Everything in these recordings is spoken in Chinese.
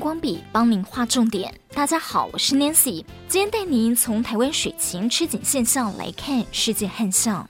光笔帮您画重点。大家好，我是 Nancy，今天带您从台湾水情吃紧现象来看世界旱象。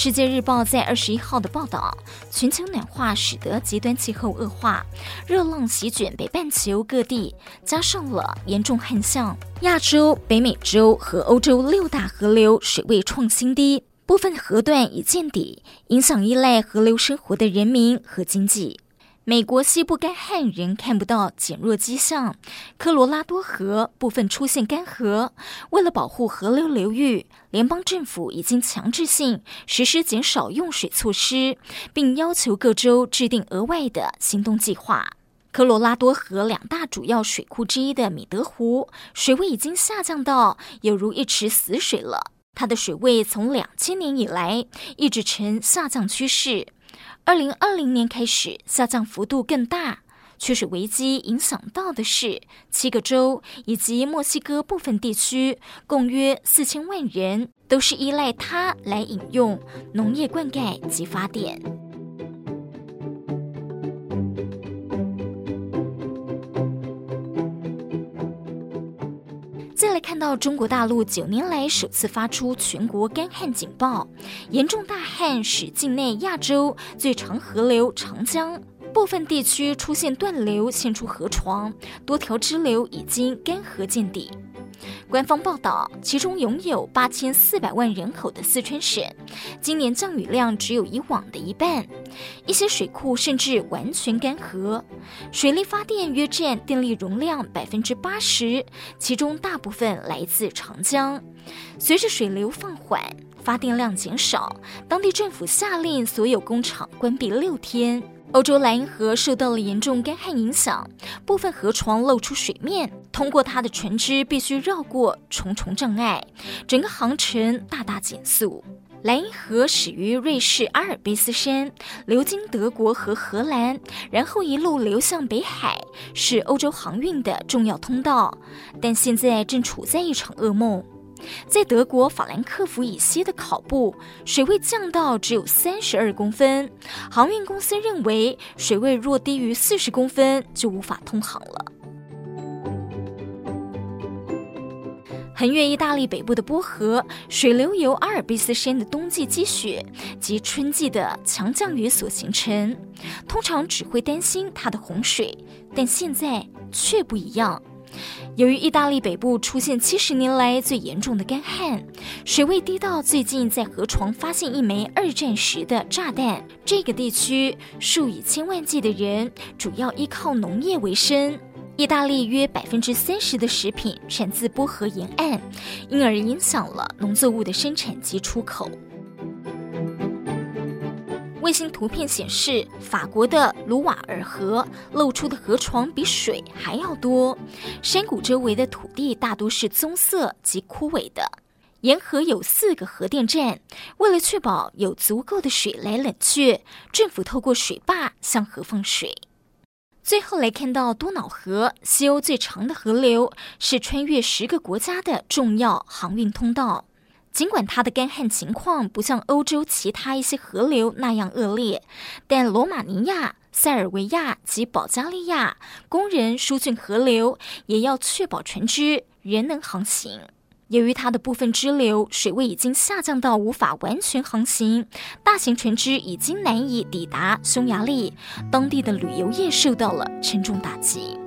世界日报在二十一号的报道，全球暖化使得极端气候恶化，热浪席卷北半球各地，加上了严重旱象。亚洲、北美洲和欧洲六大河流水位创新低，部分河段已见底，影响依赖河流生活的人民和经济。美国西部干旱仍看不到减弱迹象，科罗拉多河部分出现干涸。为了保护河流流域，联邦政府已经强制性实施减少用水措施，并要求各州制定额外的行动计划。科罗拉多河两大主要水库之一的米德湖，水位已经下降到有如一池死水了。它的水位从两千年以来一直呈下降趋势。二零二零年开始下降幅度更大，缺水危机影响到的是七个州以及墨西哥部分地区，共约四千万人，都是依赖它来饮用、农业灌溉及发电。再来看到中国大陆九年来首次发出全国干旱警报，严重大旱使境内亚洲最长河流长江部分地区出现断流，现出河床，多条支流已经干涸见底。官方报道，其中拥有八千四百万人口的四川省，今年降雨量只有以往的一半，一些水库甚至完全干涸，水力发电约占电力容量百分之八十，其中大部分来自长江。随着水流放缓，发电量减少，当地政府下令所有工厂关闭六天。欧洲莱茵河受到了严重干旱影响，部分河床露出水面，通过它的船只必须绕过重重障碍，整个航程大大减速。莱茵河始于瑞士阿尔卑斯山，流经德国和荷兰，然后一路流向北海，是欧洲航运的重要通道，但现在正处在一场噩梦。在德国法兰克福以西的考布，水位降到只有三十二公分。航运公司认为，水位若低于四十公分，就无法通航了。横越意大利北部的波河，水流由阿尔卑斯山的冬季积雪及春季的强降雨所形成，通常只会担心它的洪水，但现在却不一样。由于意大利北部出现七十年来最严重的干旱，水位低到最近在河床发现一枚二战时的炸弹。这个地区数以千万计的人主要依靠农业为生。意大利约百分之三十的食品产自波河沿岸，因而影响了农作物的生产及出口。卫星图片显示，法国的卢瓦尔河露出的河床比水还要多，山谷周围的土地大多是棕色及枯萎的。沿河有四个核电站，为了确保有足够的水来冷却，政府透过水坝向河放水。最后来看到多瑙河，西欧最长的河流，是穿越十个国家的重要航运通道。尽管它的干旱情况不像欧洲其他一些河流那样恶劣，但罗马尼亚、塞尔维亚及保加利亚工人疏浚河流，也要确保船只仍能航行。由于它的部分支流水位已经下降到无法完全航行，大型船只已经难以抵达匈牙利，当地的旅游业受到了沉重打击。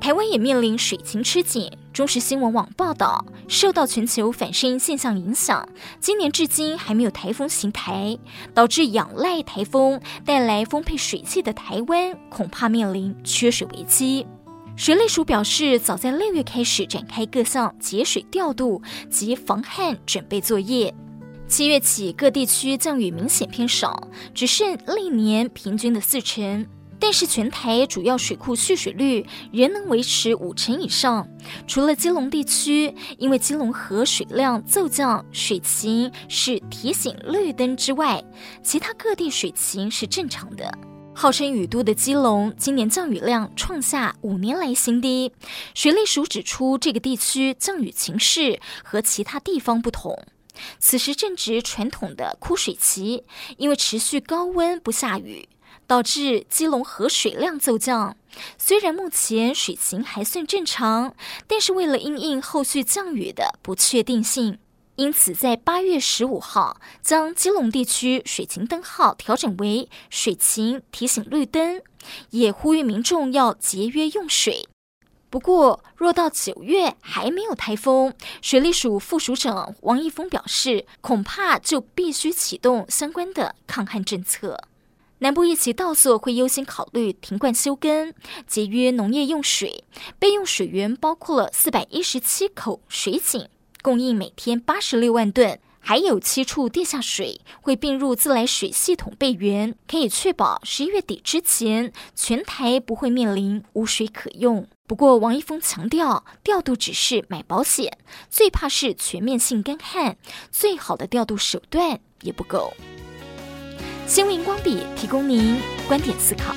台湾也面临水情吃紧。中时新闻网报道，受到全球反圣婴现象影响，今年至今还没有台风袭台，导致仰赖台风带来丰沛水汽的台湾，恐怕面临缺水危机。水利署表示，早在六月开始展开各项节水调度及防旱准备作业。七月起，各地区降雨明显偏少，只剩历年平均的四成。但是全台主要水库蓄水率仍能维持五成以上。除了基隆地区，因为基隆河水量骤降，水情是提醒绿灯之外，其他各地水情是正常的。号称雨都的基隆，今年降雨量创下五年来新低。水利署指出，这个地区降雨情势和其他地方不同。此时正值传统的枯水期，因为持续高温不下雨，导致基隆河水量骤降。虽然目前水情还算正常，但是为了因应后续降雨的不确定性。因此，在八月十五号，将基隆地区水情灯号调整为水情提醒绿灯，也呼吁民众要节约用水。不过，若到九月还没有台风，水利署副署长王一峰表示，恐怕就必须启动相关的抗旱政策。南部一起稻作会优先考虑停灌休耕，节约农业用水，备用水源包括了四百一十七口水井。供应每天八十六万吨，还有七处地下水会并入自来水系统备源，可以确保十一月底之前全台不会面临无水可用。不过，王一峰强调，调度只是买保险，最怕是全面性干旱，最好的调度手段也不够。新闻光笔提供您观点思考。